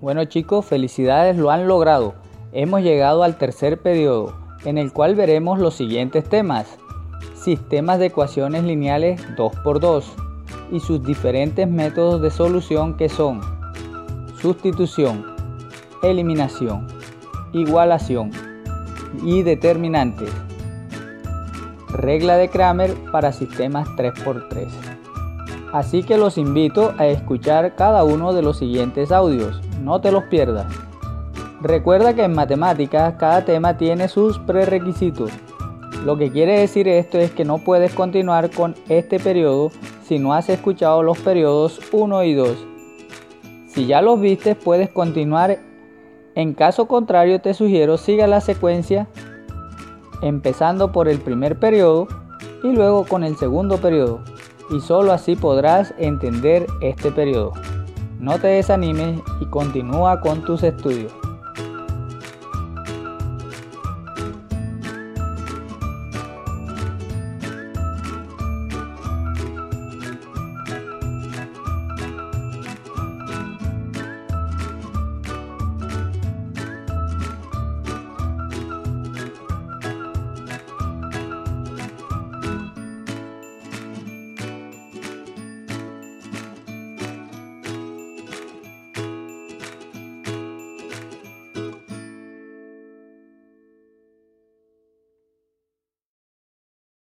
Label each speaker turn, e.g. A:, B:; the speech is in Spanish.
A: Bueno chicos, felicidades, lo han logrado. Hemos llegado al tercer periodo, en el cual veremos los siguientes temas. Sistemas de ecuaciones lineales 2x2 y sus diferentes métodos de solución que son sustitución, eliminación, igualación y determinantes. Regla de Kramer para sistemas 3x3. Así que los invito a escuchar cada uno de los siguientes audios, no te los pierdas. Recuerda que en matemáticas cada tema tiene sus prerequisitos. Lo que quiere decir esto es que no puedes continuar con este periodo si no has escuchado los periodos 1 y 2. Si ya los viste puedes continuar, en caso contrario te sugiero siga la secuencia empezando por el primer periodo y luego con el segundo periodo y solo así podrás entender este periodo. No te desanimes y continúa con tus estudios.